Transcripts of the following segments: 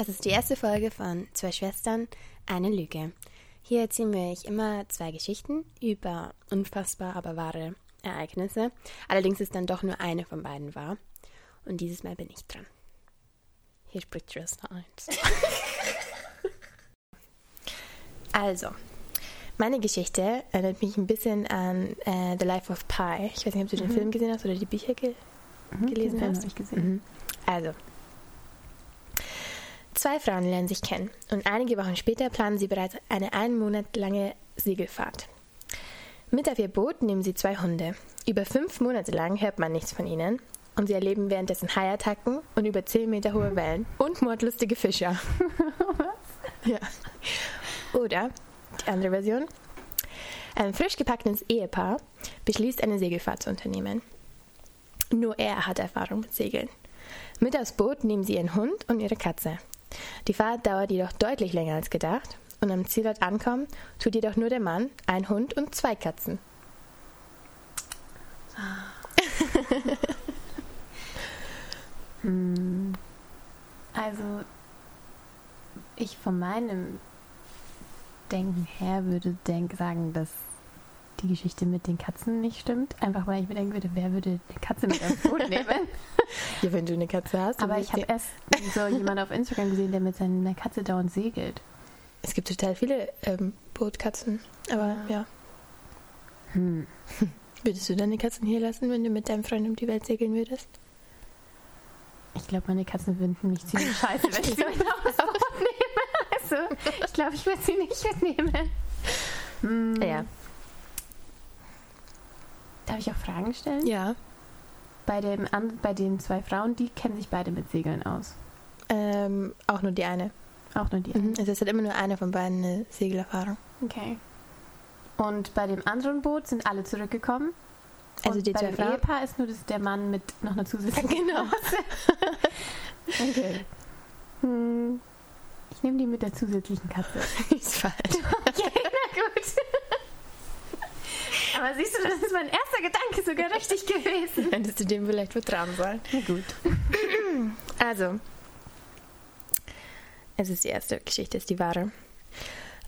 Das ist die erste Folge von Zwei Schwestern, eine Lüge. Hier erzählen wir euch immer zwei Geschichten über unfassbar, aber wahre Ereignisse. Allerdings ist dann doch nur eine von beiden wahr. Und dieses Mal bin ich dran. Hier spricht Schwester 1. also, meine Geschichte erinnert mich ein bisschen an äh, The Life of Pi. Ich weiß nicht, ob du den Mhm. Film gesehen hast oder die Bücher ge gelesen Den Film hast. ich gesehen. Mhm. Also. Zwei Frauen lernen sich kennen und einige Wochen später planen sie bereits eine einen Monat lange Segelfahrt. Mit auf ihr Boot nehmen sie zwei Hunde. Über fünf Monate lang hört man nichts von ihnen und sie erleben währenddessen Haiattacken und über zehn Meter hohe Wellen und mordlustige Fischer. ja. Oder die andere Version. Ein frisch gepacktes Ehepaar beschließt, eine Segelfahrt zu unternehmen. Nur er hat Erfahrung mit Segeln. Mit aufs Boot nehmen sie ihren Hund und ihre Katze. Die Fahrt dauert jedoch deutlich länger als gedacht und am Zielort ankommen tut jedoch nur der Mann, ein Hund und zwei Katzen. Hm. Also, ich von meinem Denken her würde denk, sagen, dass die Geschichte mit den Katzen nicht stimmt. Einfach weil ich mir denken würde, wer würde eine Katze mit aufs Boot nehmen? Ja, wenn du eine Katze hast. Aber ich habe erst so jemand auf Instagram gesehen, der mit seiner Katze dauernd segelt. Es gibt total viele ähm, Bootkatzen. Aber ja. Hm. Würdest du deine Katzen hier lassen, wenn du mit deinem Freund um die Welt segeln würdest? Ich glaube, meine Katzen finden mich ziemlich scheiße, wenn ich sie mit aufs Boot nehme. Also, ich glaube, ich würde sie nicht mitnehmen. Hm. Ja. Darf ich auch Fragen stellen? Ja. Bei, dem, bei den zwei Frauen, die kennen sich beide mit Segeln aus. Ähm, auch nur die eine. Auch nur die. Mhm. Also es hat immer nur eine von beiden eine Segelerfahrung. Okay. Und bei dem anderen Boot sind alle zurückgekommen. Also Und die bei dem Frauen. Ehepaar ist nur das, der Mann mit noch einer zusätzlichen Genau. Okay. Hm. Ich nehme die mit der zusätzlichen Katze. ist falsch. Okay, na gut. Aber siehst du, das ist mein erster Gedanke sogar richtig gewesen. Hättest du dem vielleicht vertrauen sollen. Na gut. Also, es ist die erste Geschichte, ist die wahre.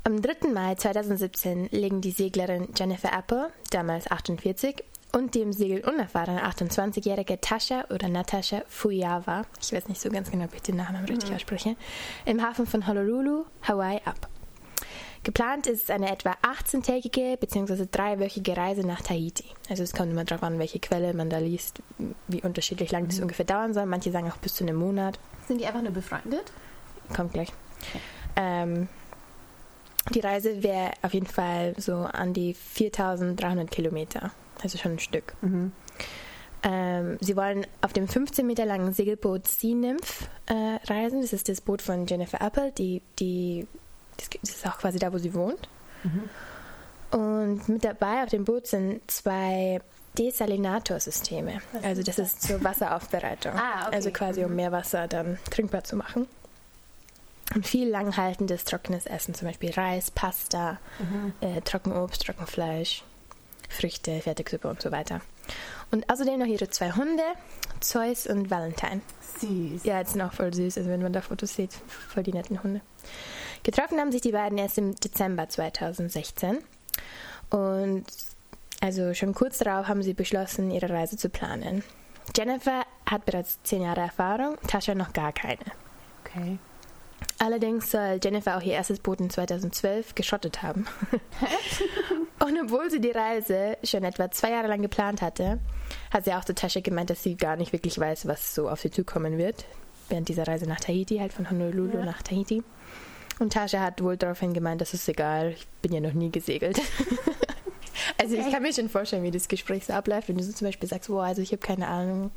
Am 3. Mai 2017 legen die Seglerin Jennifer Apple, damals 48, und die im Segel unerfahrene 28-jährige Tascha oder Natascha Fujawa, ich weiß nicht so ganz genau, ob ich den Namen richtig ausspreche, im Hafen von Honolulu, Hawaii ab. Geplant ist eine etwa 18-tägige bzw. dreiwöchige Reise nach Tahiti. Also es kommt immer darauf an, welche Quelle man da liest, wie unterschiedlich lang das ungefähr dauern soll. Manche sagen auch bis zu einem Monat. Sind die einfach nur befreundet? Kommt gleich. Ähm, die Reise wäre auf jeden Fall so an die 4300 Kilometer. Also schon ein Stück. Mhm. Ähm, sie wollen auf dem 15 Meter langen Segelboot Sea Nymph äh, reisen. Das ist das Boot von Jennifer Apple, die, die das ist auch quasi da, wo sie wohnt. Mhm. Und mit dabei auf dem Boot sind zwei Desalinator-Systeme. Also das ist zur Wasseraufbereitung. Ah, okay. Also quasi um Mhm. Meerwasser dann trinkbar zu machen. Und viel langhaltendes trockenes Essen, zum Beispiel Reis, Pasta, Mhm. äh, Trockenobst, Trockenfleisch, Früchte, Fertigsuppe und so weiter. Und außerdem noch ihre zwei Hunde, Zeus und Valentine. Süß. Ja, jetzt sind auch voll süß, also wenn man da Fotos sieht, voll die netten Hunde. Getroffen haben sich die beiden erst im Dezember 2016. Und also schon kurz darauf haben sie beschlossen, ihre Reise zu planen. Jennifer hat bereits zehn Jahre Erfahrung, Tascha noch gar keine. Okay. Allerdings soll Jennifer auch ihr erstes Boot in 2012 geschrottet haben. Und obwohl sie die Reise schon etwa zwei Jahre lang geplant hatte, hat sie auch zu Tascha gemeint, dass sie gar nicht wirklich weiß, was so auf sie zukommen wird. Während dieser Reise nach Tahiti, halt von Honolulu Ja. nach Tahiti. Und Tascha hat wohl daraufhin gemeint, das ist egal, ich bin ja noch nie gesegelt. also ich Okay. kann mir schon vorstellen, wie das Gespräch so abläuft, wenn du so zum Beispiel sagst, wow, also ich habe keine Ahnung.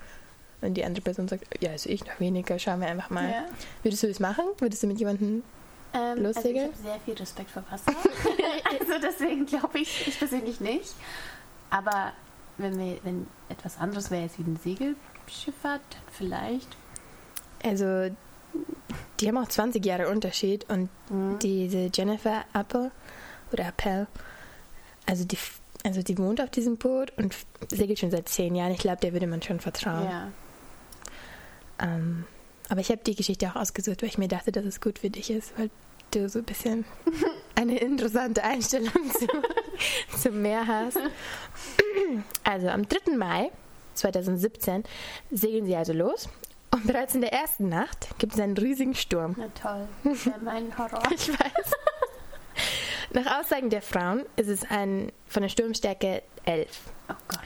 Und die andere Person sagt, ja, also ich noch weniger, schauen wir einfach mal. Ja. Würdest du das machen? Würdest du mit jemandem Ähm, Lossegeln? Also ich habe sehr viel Respekt vor Wasser. also deswegen glaube ich, ich persönlich nicht. Aber wenn, wir, wenn etwas anderes wäre jetzt wie eine Segelschifffahrt, dann vielleicht. Also, die haben auch 20 Jahre Unterschied und Mhm. diese Jennifer Apple oder Appel, also die, also die wohnt auf diesem Boot und segelt schon seit 10 Jahren. Ich glaube, der würde man schon vertrauen. Ja. Ähm, Aber ich habe die Geschichte auch ausgesucht, weil ich mir dachte, dass es gut für dich ist, weil du so ein bisschen eine interessante Einstellung zu, zum Meer hast. Also am 3. Mai 2017 segeln sie also los und bereits in der ersten Nacht gibt es einen riesigen Sturm. Na toll, das ja mein Horror. Ich weiß. Nach Aussagen der Frauen ist es ein von der Sturmstärke 11. Oh Gott.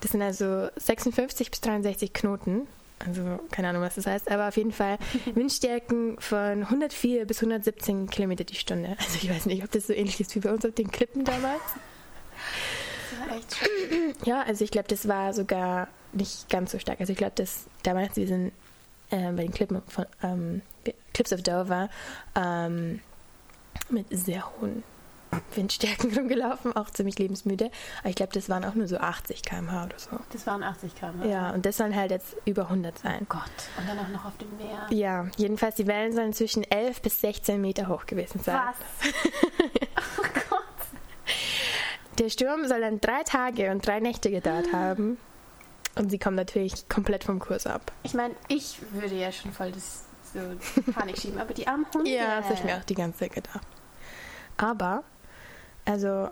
Das sind also 56 bis 63 Knoten. Also keine Ahnung, was das heißt, aber auf jeden Fall Windstärken von 104 bis 117 Kilometer die Stunde. Also ich weiß nicht, ob das so ähnlich ist wie bei uns auf den Klippen damals. Das war echt schön. Ja, also ich glaube, das war sogar nicht ganz so stark. Also ich glaube, dass damals wir sind äh, bei den Klippen von ähm, Cliffs of Dover ähm, mit sehr hohen Windstärken rumgelaufen, auch ziemlich lebensmüde. Aber ich glaube, das waren auch nur so 80 km/h oder so. Das waren 80 km. Ja, und das sollen halt jetzt über 100 sein. Oh Gott. Und dann auch noch auf dem Meer. Ja, jedenfalls die Wellen sollen zwischen 11 bis 16 Meter hoch gewesen sein. Was? oh Gott. Der Sturm soll dann drei Tage und drei Nächte gedauert haben. Und sie kommen natürlich komplett vom Kurs ab. Ich meine, ich würde ja schon voll das so Panik schieben, aber die armen Hunde. Ja, das habe ich mir auch die ganze Zeit gedacht. Aber, also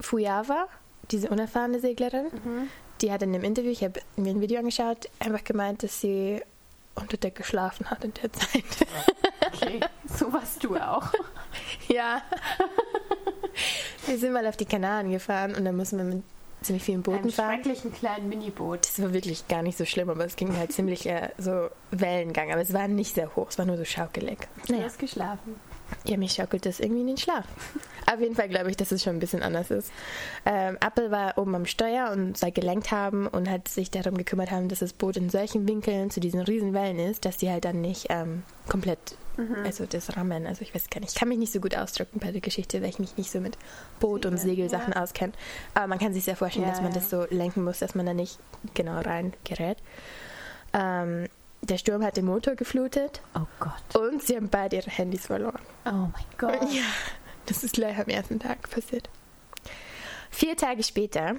Fuyava, diese unerfahrene Seglerin, Mhm. die hat in dem Interview, ich habe mir ein Video angeschaut, einfach gemeint, dass sie unter Deck geschlafen hat in der Zeit. Okay, so warst du auch. ja. wir sind mal auf die Kanaren gefahren und dann mussten wir mit ziemlich vielen Booten Einem fahren. schrecklichen kleinen Miniboot. Das war wirklich gar nicht so schlimm, aber es ging halt ziemlich äh, so Wellengang. Aber es war nicht sehr hoch, es war nur so schaukelig. Du Naja, hast geschlafen. ja, mich schaukelt das irgendwie in den Schlaf. Auf jeden Fall glaube ich, dass es schon ein bisschen anders ist. Ähm, Apple war oben am Steuer und soll gelenkt haben und hat sich darum gekümmert haben, dass das Boot in solchen Winkeln zu diesen riesen Wellen ist, dass die halt dann nicht ähm, komplett, also das Rammen, also ich weiß gar nicht, ich kann mich nicht so gut ausdrücken bei der Geschichte, weil ich mich nicht so mit Boot und Segel, Segelsachen ja. auskenne. Aber man kann sich sehr vorstellen, Ja, dass man das so lenken muss, dass man da nicht genau rein gerät. Ähm, der Sturm hat den Motor geflutet Oh Gott. und sie haben beide ihre Handys verloren. Oh mein Gott. Ja, das ist gleich am ersten Tag passiert. Vier Tage später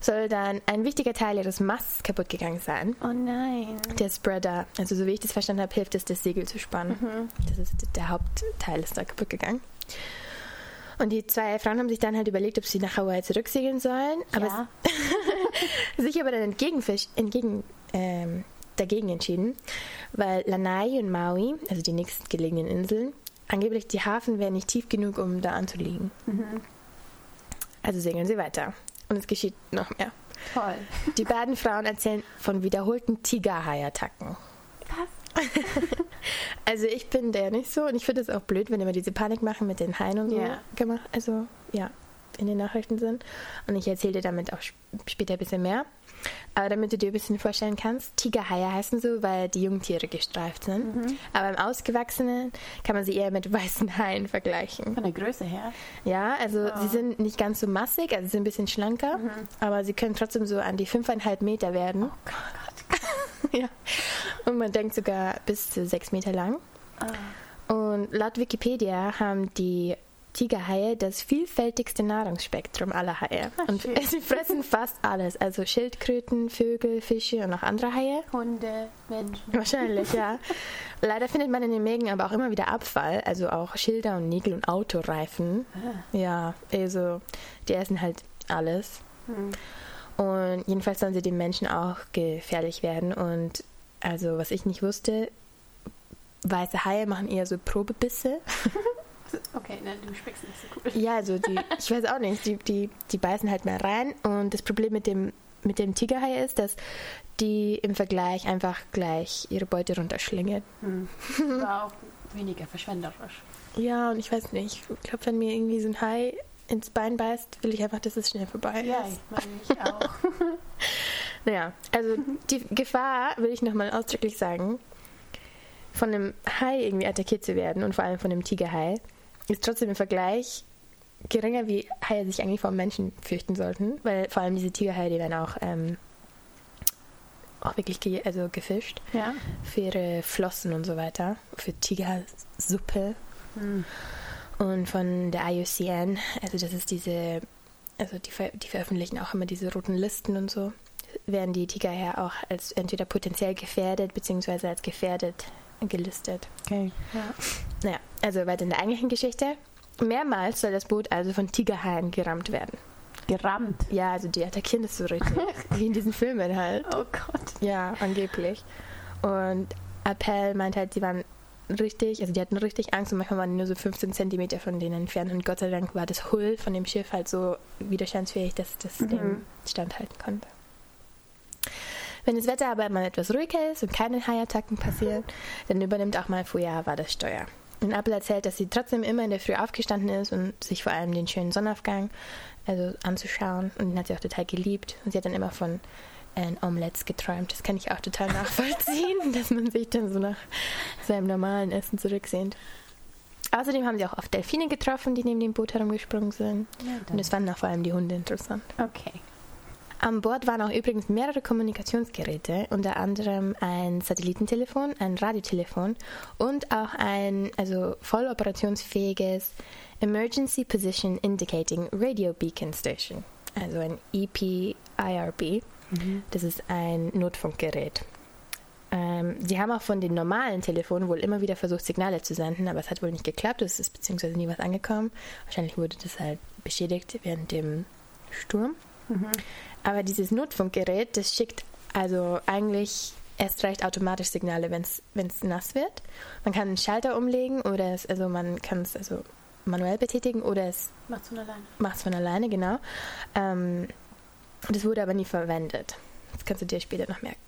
soll dann ein wichtiger Teil ihres Masts kaputt gegangen sein. Oh nein. Der Spreader, also so wie ich das verstanden habe, hilft es, das Segel zu spannen. Mhm. Das ist der Hauptteil, ist da kaputt gegangen. Und die zwei Frauen haben sich dann halt überlegt, ob sie nach Hawaii zurücksegeln sollen. Aber ja. sich aber dann entgegenfisch, entgegen, ähm, dagegen entschieden, weil Lanai und Maui, also die nächstgelegenen Inseln, angeblich die Hafen wären nicht tief genug, um da anzuliegen. Mhm. Also segeln sie weiter. Und es geschieht noch mehr. Toll. Die beiden Frauen erzählen von wiederholten Tigerhai-Attacken. Was? Also ich bin der nicht so und ich finde es auch blöd, wenn immer diese Panik machen mit den Haien und so Ja. gemacht. Also ja, in den Nachrichten sind. Und ich erzähle dir damit auch sp- später ein bisschen mehr. Aber damit du dir ein bisschen vorstellen kannst, Tigerhaie heißen so, weil die Jungtiere gestreift sind. Mhm. Aber im Ausgewachsenen kann man sie eher mit weißen Haien vergleichen. Von der Größe her. Ja, also Oh. sie sind nicht ganz so massig, also sie sind ein bisschen schlanker, Mhm. aber sie können trotzdem so an die 5,5 Meter werden. Oh Gott. ja. Und man denkt sogar bis zu 6 Meter lang. Ah. Und laut Wikipedia haben die Tigerhaie das vielfältigste Nahrungsspektrum aller Haie. Ah, und schön. sie fressen fast alles, also Schildkröten, Vögel, Fische und auch andere Haie. Hunde, Menschen. Wahrscheinlich, ja. Leider findet man in den Mägen aber auch immer wieder Abfall, also auch Schilder und Nägel und Autoreifen. Ah. Ja, also die essen halt alles. Hm. Und jedenfalls sollen sie den Menschen auch gefährlich werden. Und also, was ich nicht wusste, weiße Haie machen eher so Probebisse. Okay, nein, du schmeckst nicht so cool. Ja, also die, ich weiß auch nicht, die, die, die beißen halt mal rein. Und das Problem mit dem, mit dem Tigerhai ist, dass die im Vergleich einfach gleich ihre Beute runterschlingen. Hm. War auch weniger verschwenderisch. Ja, und ich weiß nicht, ich glaube, wenn mir irgendwie so ein Hai ins Bein beißt, will ich einfach, dass es schnell vorbei Ja, ist. ich meine ich auch. Naja, also die Gefahr, will ich nochmal ausdrücklich sagen, von einem Hai irgendwie attackiert zu werden und vor allem von einem Tigerhai, ist trotzdem im Vergleich geringer, wie Haie sich eigentlich vor Menschen fürchten sollten, weil vor allem diese Tigerhaie, die werden auch, ähm, auch wirklich ge also gefischt Ja. für ihre Flossen und so weiter, für Tigersuppe Hm. und von der IUCN, also das ist diese, also die, ver die veröffentlichen auch immer diese roten Listen und so, werden die Tiger ja auch als entweder potenziell gefährdet bzw. als gefährdet gelistet. Okay. Ja. Naja, also weiter in der eigentlichen Geschichte. Mehrmals soll das Boot also von Tigerhaien gerammt werden. Gerammt. Ja, also die attackieren das so richtig. Wie in diesen Filmen halt. Oh Gott. Ja, angeblich. Und Appel meint halt, sie waren richtig, also die hatten richtig Angst und manchmal waren die nur so 15 Zentimeter von denen entfernt und Gott sei Dank war das Hull von dem Schiff halt so widerstandsfähig, dass das Mhm. dem standhalten konnte. Wenn das Wetter aber mal etwas ruhiger ist und keine Haiattacken passieren, dann übernimmt auch mal Fujawa das Steuer. Und Apple erzählt, dass sie trotzdem immer in der Früh aufgestanden ist und sich vor allem den schönen Sonnenaufgang also anzuschauen. Und den hat sie auch total geliebt. Und sie hat dann immer von äh, Omelettes geträumt. Das kann ich auch total nachvollziehen, dass man sich dann so nach seinem normalen Essen zurücksehnt. Außerdem haben sie auch oft Delfine getroffen, die neben dem Boot herumgesprungen sind. Ja, Und es fanden auch vor allem die Hunde interessant. Okay. An Bord waren auch übrigens mehrere Kommunikationsgeräte, unter anderem ein Satellitentelefon, ein Radiotelefon und auch ein also voll operationsfähiges Emergency Position Indicating Radio Beacon Station, also ein EPIRB. Das ist ein Notfunkgerät. Ähm, sie haben auch von den normalen Telefonen wohl immer wieder versucht, Signale zu senden, aber es hat wohl nicht geklappt. Es ist beziehungsweise nie was angekommen. Wahrscheinlich wurde das halt beschädigt während dem Sturm. Aber dieses Notfunkgerät, das schickt also eigentlich erst recht automatisch Signale, wenn es nass wird. Man kann einen Schalter umlegen oder es, also man kann es also manuell betätigen oder es Macht's von alleine. macht es von alleine, genau. Ähm, das wurde aber nie verwendet. Das kannst du dir später noch merken.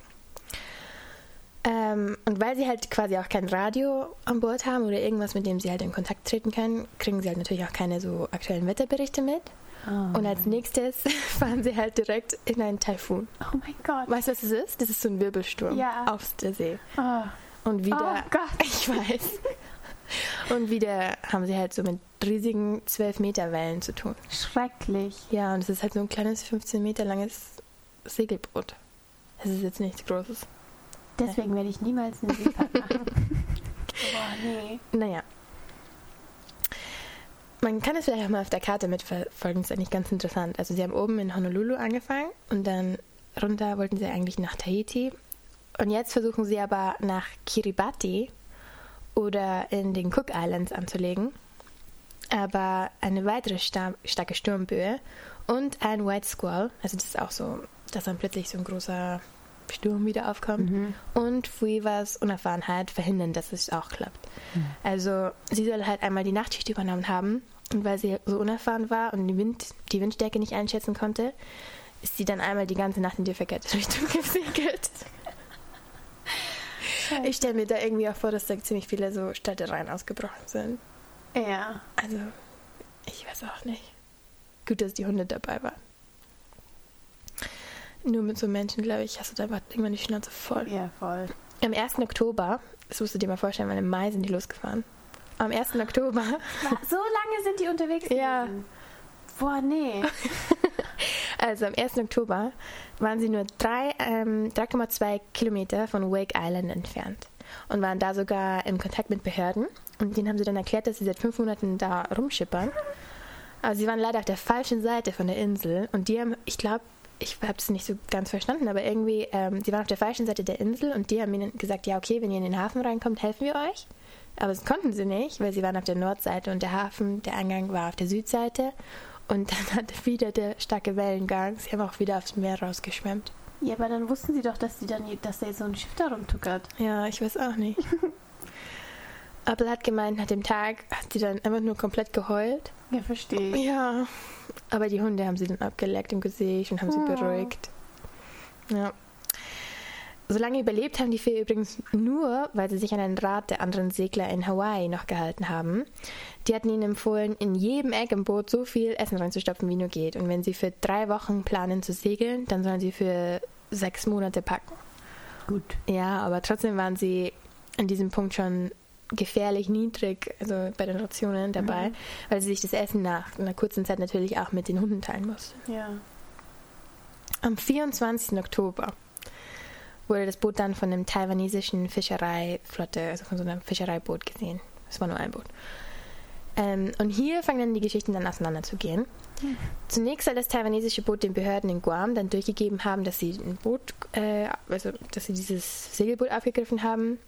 Ähm, und weil sie halt quasi auch kein Radio an Bord haben oder irgendwas, mit dem sie halt in Kontakt treten können, kriegen sie halt natürlich auch keine so aktuellen Wetterberichte mit. Oh. Und als nächstes fahren sie halt direkt in einen Taifun. oh mein Gott. Weißt du, was das ist? Das ist so ein Wirbelsturm Ja. auf der See. Oh. Und wieder, Oh Gott. ich weiß. Und wieder haben sie halt so mit riesigen 12 Meter Wellen zu tun. Schrecklich. Ja, und es ist halt so ein kleines 15 Meter langes Segelboot. Es ist jetzt nichts Großes. Deswegen werde ich niemals eine Seefahrt machen. Boah, nee. Naja. Man kann es vielleicht auch mal auf der Karte mitverfolgen, das ist eigentlich ganz interessant. Also sie haben oben in Honolulu angefangen und dann runter wollten sie eigentlich nach Tahiti. Und jetzt versuchen sie aber nach Kiribati oder in den Cook Islands anzulegen. Aber eine weitere sta starke Sturmböe und ein White Squall, also das ist auch so, dass dann plötzlich so ein großer Sturm wieder aufkommt. Und Fuivas Unerfahrenheit verhindern, dass es auch klappt. Also sie soll halt einmal die Nachtschicht übernommen haben und weil sie so unerfahren war und die, Wind, die Windstärke nicht einschätzen konnte, ist sie dann einmal die ganze Nacht in die verkehrte Richtung gesegelt. Ich stelle mir da irgendwie auch vor, dass da ziemlich viele so Städtereien ausgebrochen sind. Ja. Also, ich weiß auch nicht. Gut, dass die Hunde dabei waren. Nur mit so Menschen, glaube ich, hast du da einfach irgendwann die Schnauze voll. Ja, voll. Am 1. Oktober, das musst du dir mal vorstellen, weil im Mai sind die losgefahren. Am 1. Oktober, So lange sind die unterwegs Ja. gewesen? Boah, nee. also am 1. Oktober, waren sie nur drei, ähm, 3,2 Kilometer von Wake Island entfernt und waren da sogar in Kontakt mit Behörden. Und denen haben sie dann erklärt, dass sie seit fünf Monaten da rumschippern. Aber sie waren leider auf der falschen Seite von der Insel und die haben, ich glaube, ich habe es nicht so ganz verstanden, aber irgendwie, ähm, sie waren auf der falschen Seite der Insel und die haben ihnen gesagt, ja okay, wenn ihr in den Hafen reinkommt, helfen wir euch. Aber das konnten sie nicht, weil sie waren auf der Nordseite und der Hafen, der Eingang war auf der Südseite. Und dann hatte wieder der starke Wellengang. Sie haben auch wieder aufs Meer rausgeschwemmt. Ja, aber dann wussten sie doch, dass, die dann, dass da jetzt so ein Schiff da rumtuckert. Ja, ich weiß auch nicht. Apple hat gemeint, nach dem Tag hat sie dann einfach nur komplett geheult. Ja, verstehe ich. Ja, aber die Hunde haben sie dann abgeleckt im Gesicht und haben sie Oh. beruhigt. Ja. So lange überlebt haben die vier übrigens nur, weil sie sich an den Rat der anderen Segler in Hawaii noch gehalten haben. Die hatten ihnen empfohlen, in jedem Eck im Boot so viel Essen reinzustopfen, wie nur geht. Und wenn sie für drei Wochen planen zu segeln, dann sollen sie für sechs Monate packen. Gut. Ja, aber trotzdem waren sie an diesem Punkt schon gefährlich niedrig, also bei den Rationen dabei, weil sie sich das Essen nach einer kurzen Zeit natürlich auch mit den Hunden teilen mussten. Ja. Am 24. Oktober wurde das Boot dann von einem taiwanesischen Fischereiflotte, also von so einem Fischereiboot gesehen. Es war nur ein Boot. Ähm, und hier fangen dann die Geschichten dann auseinanderzugehen. Hm. Zunächst soll das taiwanesische Boot den Behörden in Guam dann durchgegeben haben, dass sie ein Boot, äh, also dass sie dieses Segelboot aufgegriffen haben.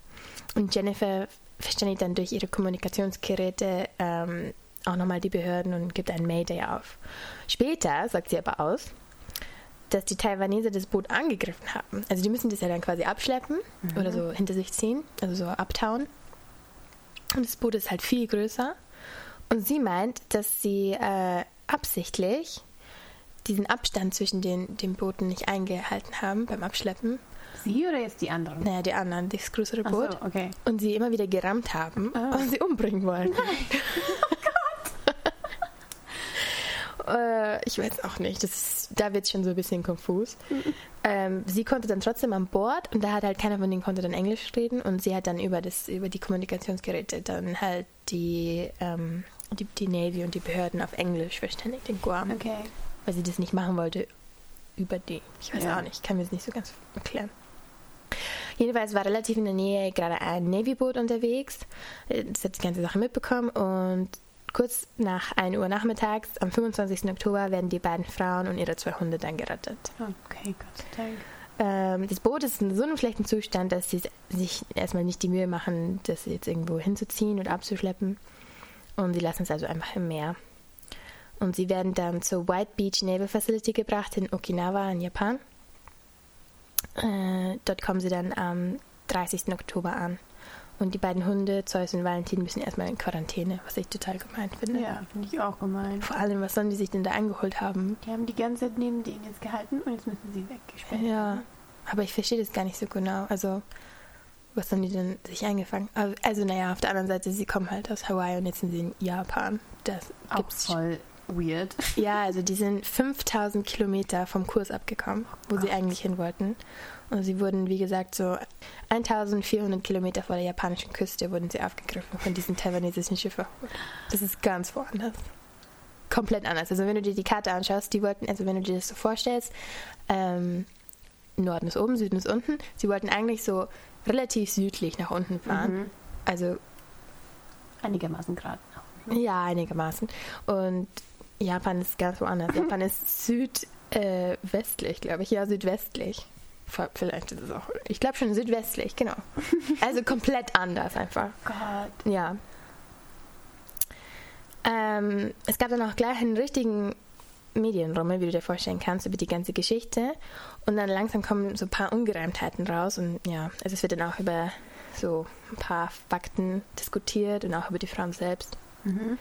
Und Jennifer verständigt dann durch ihre Kommunikationsgeräte ähm, auch nochmal die Behörden und gibt ein Mayday auf. Später sagt sie aber aus, dass die Taiwaneser das Boot angegriffen haben. Also die müssen das ja dann quasi abschleppen mhm. oder so hinter sich ziehen, also so abtauen. Und das Boot ist halt viel größer. Und sie meint, dass sie äh, absichtlich diesen Abstand zwischen den, den Booten nicht eingehalten haben beim Abschleppen. Sie oder jetzt die anderen? Naja, die anderen, das größere Boot. So, okay. Und sie immer wieder gerammt haben oh. und sie umbringen wollten. Nein. Äh, ich weiß auch nicht. Das ist, da wird es schon so ein bisschen konfus. Mhm. Ähm, sie konnte dann trotzdem an Bord und da hat halt keiner von denen konnte dann Englisch reden und sie hat dann über das über die Kommunikationsgeräte dann halt die, ähm, die, die Navy und die Behörden auf Englisch verständigt in Guam. Okay. Weil sie das nicht machen wollte über die. Ich weiß ja. auch nicht, ich kann mir das nicht so ganz erklären. Jedenfalls war relativ in der Nähe gerade ein Navy-Boot unterwegs. Das hat die ganze Sache mitbekommen und Kurz nach 1 Uhr nachmittags, am 25. Oktober, werden die beiden Frauen und ihre zwei Hunde dann gerettet. Okay, Gott sei Dank. Ähm, das Boot ist in so einem schlechten Zustand, dass sie sich erstmal nicht die Mühe machen, das jetzt irgendwo hinzuziehen oder abzuschleppen. Und sie lassen es also einfach im Meer. Und sie werden dann zur White Beach Naval Facility gebracht in Okinawa in Japan. Äh, dort kommen sie dann am 30. Oktober an. Und die beiden Hunde, Zeus und Valentin, müssen erstmal in Quarantäne, was ich total gemeint finde. Ja, finde ich auch gemein. Vor allem, was sollen die sich denn da eingeholt haben? Die haben die ganze Zeit neben denen jetzt gehalten und jetzt müssen sie weggesperrt Ja, aber ich verstehe das gar nicht so genau. Also, was sollen die denn sich eingefangen? Also, also, naja, auf der anderen Seite, sie kommen halt aus Hawaii und jetzt sind sie in Japan. Das gibt's auch voll weird. Ja, also die sind 5000 Kilometer vom Kurs abgekommen, wo oh sie eigentlich hin wollten. Und sie wurden, wie gesagt, so 1400 Kilometer vor der japanischen Küste wurden sie aufgegriffen von diesen taiwanesischen Schiffen. Das ist ganz woanders. Komplett anders. Also wenn du dir die Karte anschaust, die wollten, also wenn du dir das so vorstellst, ähm, Norden ist oben, Süden ist unten. Sie wollten eigentlich so relativ südlich nach unten fahren. Mhm. Also einigermaßen gerade. Ja, einigermaßen. Und Japan ist ganz woanders. Japan ist südwestlich, äh, glaube ich. Ja, südwestlich. Vielleicht ist es auch. Ich glaube schon südwestlich, genau. Also komplett anders einfach. Gott. Ja. Ähm, es gab dann auch gleich einen richtigen Medienrummel, wie du dir vorstellen kannst, über die ganze Geschichte. Und dann langsam kommen so ein paar Ungereimtheiten raus. Und ja, also es wird dann auch über so ein paar Fakten diskutiert und auch über die Frauen selbst. Mhm.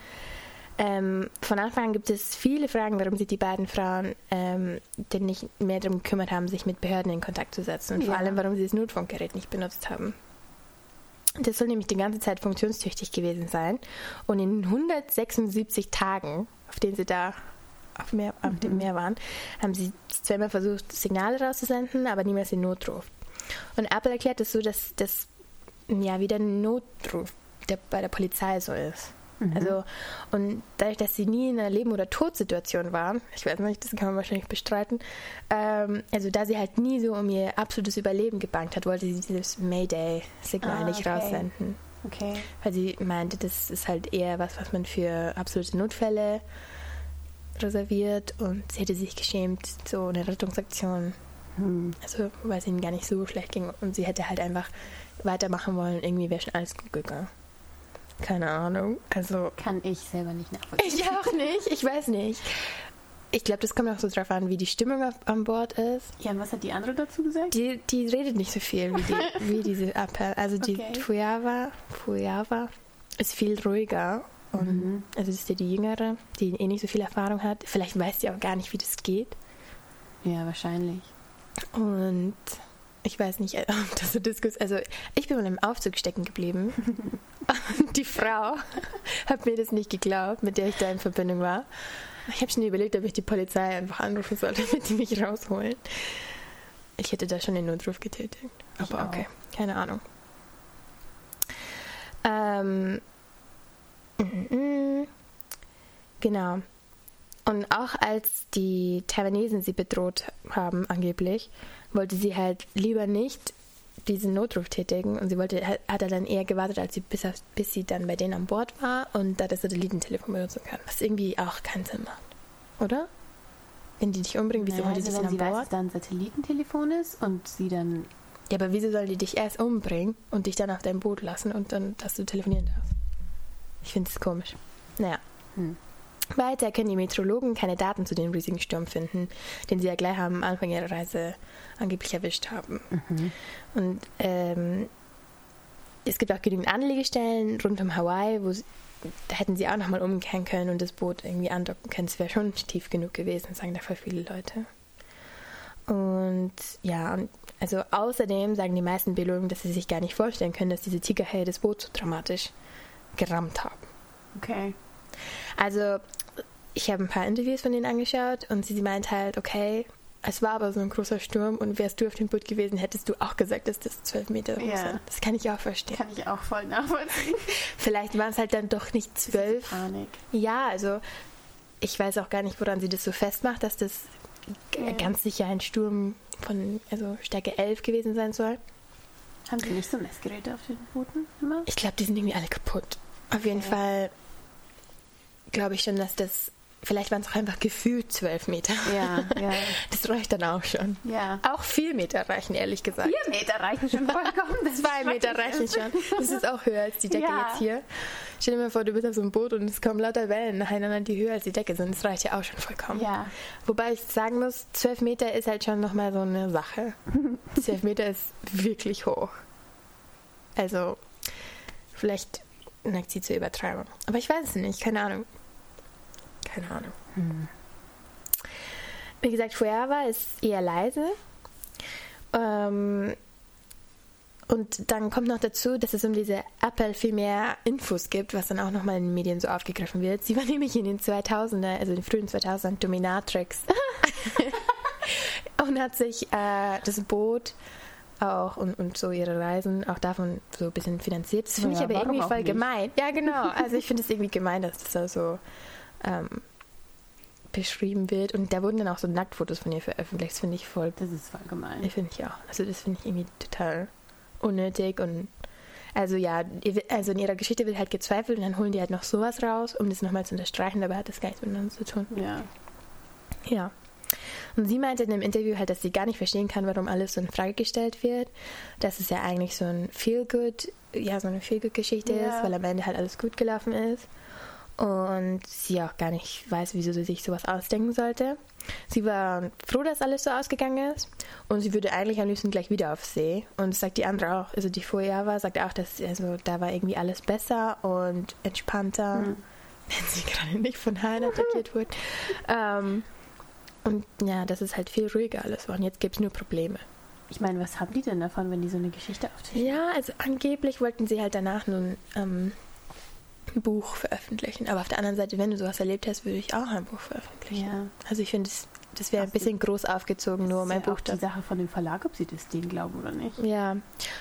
Ähm, von Anfang an gibt es viele Fragen, warum sich die beiden Frauen ähm, denn nicht mehr darum gekümmert haben, sich mit Behörden in Kontakt zu setzen und ja. vor allem, warum sie das Notfunkgerät nicht benutzt haben. Das soll nämlich die ganze Zeit funktionstüchtig gewesen sein und in 176 Tagen, auf denen sie da auf, Meer, auf dem mhm. Meer waren, haben sie zweimal versucht, Signale rauszusenden, aber niemals den Notruf. Und Apple erklärt es so, dass das ja wieder ein Notruf der bei der Polizei so ist. Mhm. Also, und dadurch, dass sie nie in einer Leben- oder Todsituation waren, ich weiß nicht, das kann man wahrscheinlich bestreiten, ähm, also da sie halt nie so um ihr absolutes Überleben gebankt hat, wollte sie dieses Mayday-Signal ah, nicht okay. raussenden. Okay. Weil sie meinte, das ist halt eher was, was man für absolute Notfälle reserviert und sie hätte sich geschämt, so eine Rettungsaktion, hm. also weil es ihnen gar nicht so schlecht ging und sie hätte halt einfach weitermachen wollen, irgendwie wäre schon alles gut gegangen. Keine Ahnung. Also. Kann ich selber nicht nachvollziehen. Ich auch nicht. Ich weiß nicht. Ich glaube, das kommt auch so drauf an, wie die Stimmung auf, an Bord ist. Ja, und was hat die andere dazu gesagt? Die, die redet nicht so viel wie, die, wie diese Appel. Also die okay. Fuyava, Fuyava ist viel ruhiger. Und mhm. Also das ist ja die Jüngere, die eh nicht so viel Erfahrung hat. Vielleicht weiß die auch gar nicht, wie das geht. Ja, wahrscheinlich. Und ich weiß nicht, ob das so Diskus. Also ich bin mal im Aufzug stecken geblieben. die Frau hat mir das nicht geglaubt, mit der ich da in Verbindung war. Ich habe schon überlegt, ob ich die Polizei einfach anrufen soll, damit die mich rausholen. Ich hätte da schon den Notruf getätigt. Aber okay, keine Ahnung. Ähm, mm, mm, genau. Und auch als die Taiwanesen sie bedroht haben, angeblich, wollte sie halt lieber nicht diesen Notruf tätigen und sie wollte, hat er dann eher gewartet, als sie bis, bis sie dann bei denen an Bord war und da das Satellitentelefon benutzen kann. Was irgendwie auch keinen Sinn macht. Oder? Wenn die dich umbringen, wieso Naja, holen die also dich dann an weiß, Bord? dass da ein Satellitentelefon ist und sie dann Ja, aber wieso sollen die dich erst umbringen und dich dann auf dein Boot lassen und dann, dass du telefonieren darfst? Ich finde es komisch. Naja. Hm. Weiter können die Meteorologen keine Daten zu dem riesigen Sturm finden, den sie ja gleich am Anfang ihrer Reise angeblich erwischt haben. Und ähm, es gibt auch genügend Anlegestellen rund um Hawaii, wo sie, da hätten sie auch nochmal umkehren können und das Boot irgendwie andocken können. Es wäre schon tief genug gewesen, sagen da voll viele Leute. Und ja, also außerdem sagen die meisten Biologen, dass sie sich gar nicht vorstellen können, dass diese Tigerhaie das Boot so dramatisch gerammt haben. Okay. Also, ich habe ein paar Interviews von denen angeschaut und sie, sie meint halt, okay, es war aber so ein großer Sturm und wärst du auf dem Boot gewesen, hättest du auch gesagt, dass das zwölf Meter hoch Ja. sind. Das kann ich auch verstehen. Kann ich auch voll nachvollziehen. Vielleicht waren es halt dann doch nicht zwölf. Panik. Ja, also ich weiß auch gar nicht, woran sie das so festmacht, dass das Ja. ganz sicher ein Sturm von also Stärke 11 gewesen sein soll. Haben sie nicht so Messgeräte auf den Booten immer? Ich glaube, die sind irgendwie alle kaputt. Auf jeden Okay. Fall glaube ich schon, dass das, vielleicht waren es auch einfach gefühlt zwölf Meter. Ja, ja. Das reicht dann auch schon. Ja. Auch vier Meter reichen, ehrlich gesagt. Vier Meter reichen schon vollkommen. Das Zwei Meter reichen schon. Das ist auch höher als die Decke Ja. jetzt hier. Stell dir mal vor, du bist auf so einem Boot und es kommen lauter Wellen nacheinander, die höher als die Decke sind. Das reicht ja auch schon vollkommen. Ja. Wobei ich sagen muss, zwölf Meter ist halt schon nochmal so eine Sache. Zwölf Meter ist wirklich hoch. Also, vielleicht neigt sie zur Übertreibung. Aber ich weiß es nicht, keine Ahnung. Keine Ahnung. Wie gesagt, Fuerava ist eher leise. Ähm, und dann kommt noch dazu, dass es um diese Apple viel mehr Infos gibt, was dann auch nochmal in den Medien so aufgegriffen wird. Sie war nämlich in den 2000er, also in den frühen 2000ern Dominatrix und hat sich äh, das Boot auch und, und so ihre Reisen auch davon so ein bisschen finanziert. Das finde Ja, ich aber irgendwie voll nicht? gemein. Ja, genau. Also ich finde es irgendwie gemein, dass das da so ähm, beschrieben wird. Und da wurden dann auch so Nacktfotos von ihr veröffentlicht. Das finde ich voll Das ist voll gemein. ich finde ich auch. Also das finde ich irgendwie total unnötig und also ja, also in ihrer Geschichte wird halt gezweifelt und dann holen die halt noch sowas raus, um das nochmal zu unterstreichen, dabei hat das gar nichts miteinander zu tun. Ja. Ja. Und sie meinte in einem Interview halt, dass sie gar nicht verstehen kann, warum alles so in Frage gestellt wird. Dass es ja eigentlich so ein Feel-Good, ja, so eine Feel-Good-Geschichte Ja. ist, weil am Ende halt alles gut gelaufen ist. Und sie auch gar nicht weiß, wieso sie sich sowas ausdenken sollte. Sie war froh, dass alles so ausgegangen ist. Und sie würde eigentlich am liebsten gleich wieder auf See. Und das sagt die andere auch, also die vorher war, sagt auch, dass also, da war irgendwie alles besser und entspannter. Mhm. Wenn sie gerade nicht von Haien attackiert wurde. Ähm, und ja, das ist halt viel ruhiger alles war. Und jetzt gibt es nur Probleme. Ich meine, was haben die denn davon, wenn die so eine Geschichte auftischen? Ja, also angeblich wollten sie halt danach nun ähm, Buch veröffentlichen. Aber auf der anderen Seite, wenn du sowas erlebt hast, würde ich auch ein Buch veröffentlichen. Ja. Also ich finde, das, das wäre ein bisschen groß aufgezogen, nur um ist ein ja Buch auch die da. Sache von dem Verlag, ob sie das denen glauben oder nicht. Ja,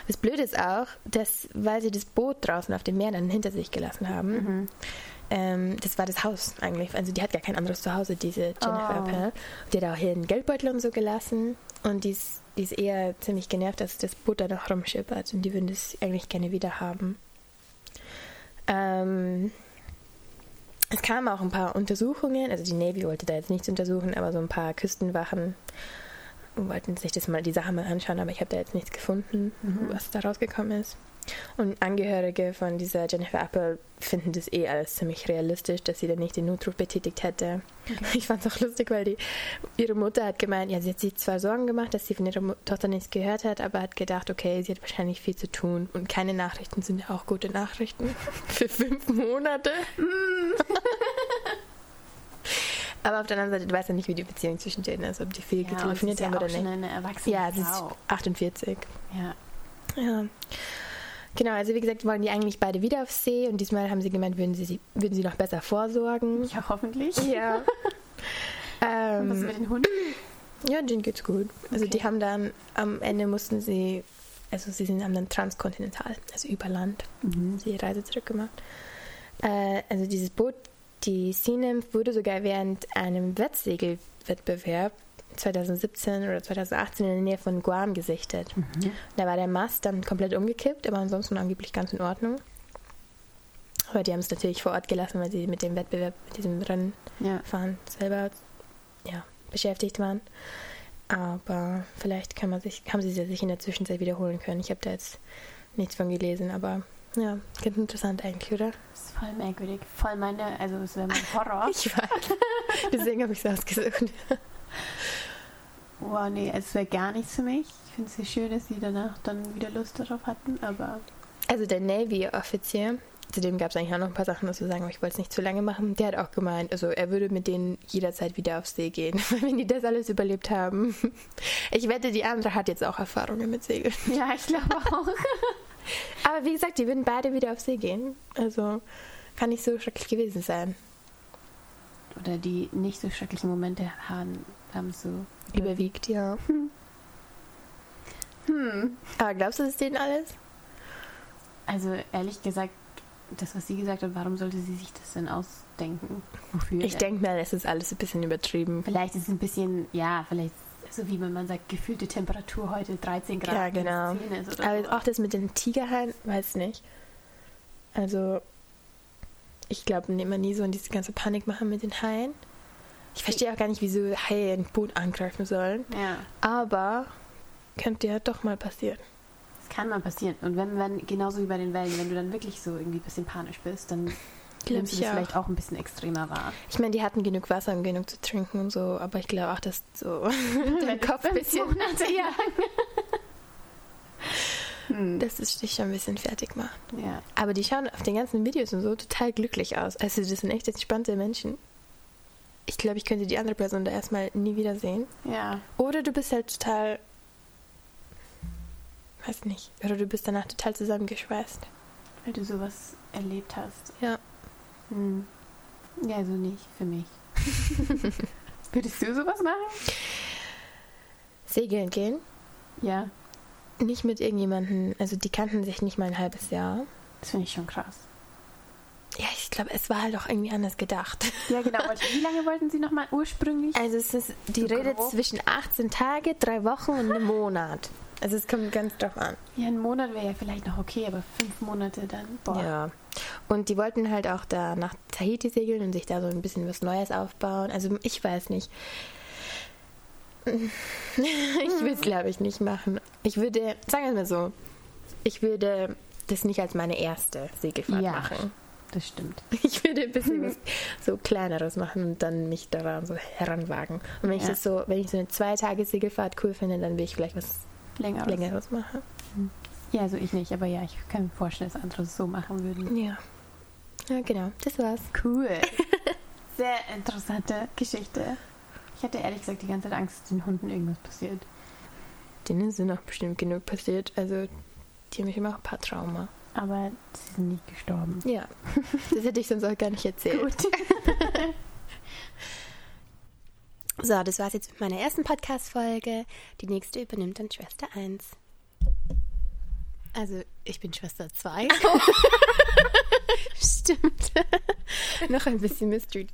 das Blöde ist auch, dass, weil sie das Boot draußen auf dem Meer dann hinter sich gelassen haben, Mhm. ähm, das war das Haus eigentlich. Also die hat gar kein anderes Zuhause, diese Jennifer Oh. Appel. Die hat auch hier einen Geldbeutel und so gelassen. Und die ist, die ist eher ziemlich genervt, dass das Boot da noch rumschippert. Und die würden das eigentlich gerne wieder haben. Ähm, es kamen auch ein paar Untersuchungen. Also die Navy wollte da jetzt nichts untersuchen, aber so ein paar Küstenwachen wollten sich das mal die Sache mal anschauen, aber ich habe da jetzt nichts gefunden, Mhm. was da rausgekommen ist. Und Angehörige von dieser Jennifer Apple finden das eh alles ziemlich realistisch, dass sie dann nicht den Notruf betätigt hätte. Ich fand es auch lustig, weil die, ihre Mutter hat gemeint, ja, sie hat sich zwar Sorgen gemacht, dass sie von ihrer Tochter nichts gehört hat, aber hat gedacht, okay, sie hat wahrscheinlich viel zu tun und keine Nachrichten sind ja auch gute Nachrichten für fünf Monate. aber auf der anderen Seite, du weißt ja nicht, wie die Beziehung zwischen denen ist, ob die viel Ja, getelefoniert ist ja haben oder auch schon nicht. eine erwachsene Ja, sie ist Frau. 48. Ja. Ja. Genau, also wie gesagt, wollen die eigentlich beide wieder auf See und diesmal haben sie gemeint, würden sie, würden sie noch besser vorsorgen. ja, hoffentlich. Ja. Und was ähm, mit den Hunden? ja, denen geht's gut. Also Okay. die haben dann, am Ende mussten sie, also sie sind, haben dann transkontinental, also über Land, Mhm. die Reise zurückgemacht. Äh, also dieses Boot, die Sea Nymph, wurde sogar während einem Wettsegelwettbewerb 2017 oder 2018 in der Nähe von Guam gesichtet. Da war der Mast dann komplett umgekippt, aber ansonsten angeblich ganz in Ordnung. Aber die haben es natürlich vor Ort gelassen, weil sie mit dem Wettbewerb, mit diesem Rennfahren Ja. selber ja, beschäftigt waren. Aber vielleicht kann man sich, haben sie sich in der Zwischenzeit wiederholen können. Ich habe da jetzt nichts von gelesen, aber ja, ganz interessant eigentlich, oder? Das ist voll merkwürdig. Voll meine, also es wäre mein Horror. Ich weiß. Deswegen habe ich es ausgesucht. Oh nee, es wäre gar nichts für mich. Ich finde es sehr schön, dass sie danach dann wieder Lust darauf hatten, aber Also der Navy-Offizier, zu dem gab es eigentlich auch noch ein paar Sachen dazu sagen, aber ich wollte es nicht zu lange machen. Der hat auch gemeint, also er würde mit denen jederzeit wieder auf See gehen, wenn die das alles überlebt haben. Ich wette, die andere hat jetzt auch Erfahrungen mit Segeln. ja, ich glaube auch. Aber wie gesagt, die würden beide wieder auf See gehen. Also kann nicht so schrecklich gewesen sein. Oder die nicht so schrecklichen Momente haben, haben so. Überwiegt, ja. Hm. Aber glaubst du, das ist denen alles? Also ehrlich gesagt, das, was sie gesagt hat, warum sollte sie sich das denn ausdenken? Wofür? Ich denke mal, es ist alles ein bisschen übertrieben. Vielleicht ist es ein bisschen, ja, vielleicht so wie wenn man sagt, gefühlte Temperatur heute 13 Grad. Ja, genau. wenn es 10 ist oder Aber so. auch das mit den Tigerhaien, weiß nicht. Also, ich glaube, man nie so in diese ganze Panik machen mit den Haien. Ich verstehe auch gar nicht, wieso Haie ein Boot angreifen sollen. Ja, Aber könnte ja doch mal passieren. das kann mal passieren. Und wenn man, genauso wie bei den Wellen, wenn du dann wirklich so irgendwie ein bisschen panisch bist, dann nimmst du das auch. vielleicht auch ein bisschen extremer wahr. Ich meine, die hatten genug Wasser und genug zu trinken und so, aber ich glaube auch, dass so dein Kopf ein bisschen, ja. hm. dass es dich schon ein bisschen fertig macht. ja. Aber die schauen auf den ganzen Videos und so total glücklich aus. Also, das sind echt entspannte Menschen. Ich glaube, ich könnte die andere Person da erstmal nie wiedersehen. Ja. Oder du bist halt total. Weiß nicht. Oder du bist danach total zusammengeschweißt. Weil du sowas erlebt hast. Ja. Hm. Ja, also nicht für mich. Würdest du sowas machen? Segeln gehen. Ja. Nicht mit irgendjemandem. Also, die kannten sich nicht mal ein halbes Jahr. Das finde ich schon krass. Glaube, es war halt auch irgendwie anders gedacht. Ja, genau. Wollte- Wie lange wollten Sie nochmal ursprünglich? Also, es ist die So Rede grob? zwischen 18 Tage, drei Wochen und einem Monat. Also, es kommt ganz drauf an. Ja, ein Monat wäre ja vielleicht noch okay, aber fünf Monate dann. Boah. Ja. Und die wollten halt auch da nach Tahiti segeln und sich da so ein bisschen was Neues aufbauen. Also ich weiß nicht. Ich würde es, glaube ich, nicht machen. Ich würde, sagen wir mal so, ich würde das nicht als meine erste Segelfahrt Ja. machen. Das stimmt. Ich würde ein bisschen was so kleineres machen und dann mich daran so heranwagen. Und wenn ich Ja. das so, wenn ich so eine zwei Tage Segelfahrt cool finde, dann will ich vielleicht was Länger. längeres machen. Ja, also ich nicht, aber ja, ich kann mir vorstellen, dass andere es so machen würden. Ja. Ja, genau. Das war's. Cool. Sehr interessante Geschichte. Ich hatte ehrlich gesagt die ganze Zeit Angst, dass den Hunden irgendwas passiert. Denen sind auch bestimmt genug passiert. Also, die haben immer auch ein paar Trauma. Aber sie sind nicht gestorben. Ja, das hätte ich sonst auch gar nicht erzählt. Gut. So, das war's jetzt mit meiner ersten Podcast-Folge. Die nächste übernimmt dann Schwester 1. Also, ich bin Schwester 2. Stimmt. Noch ein bisschen Mystery.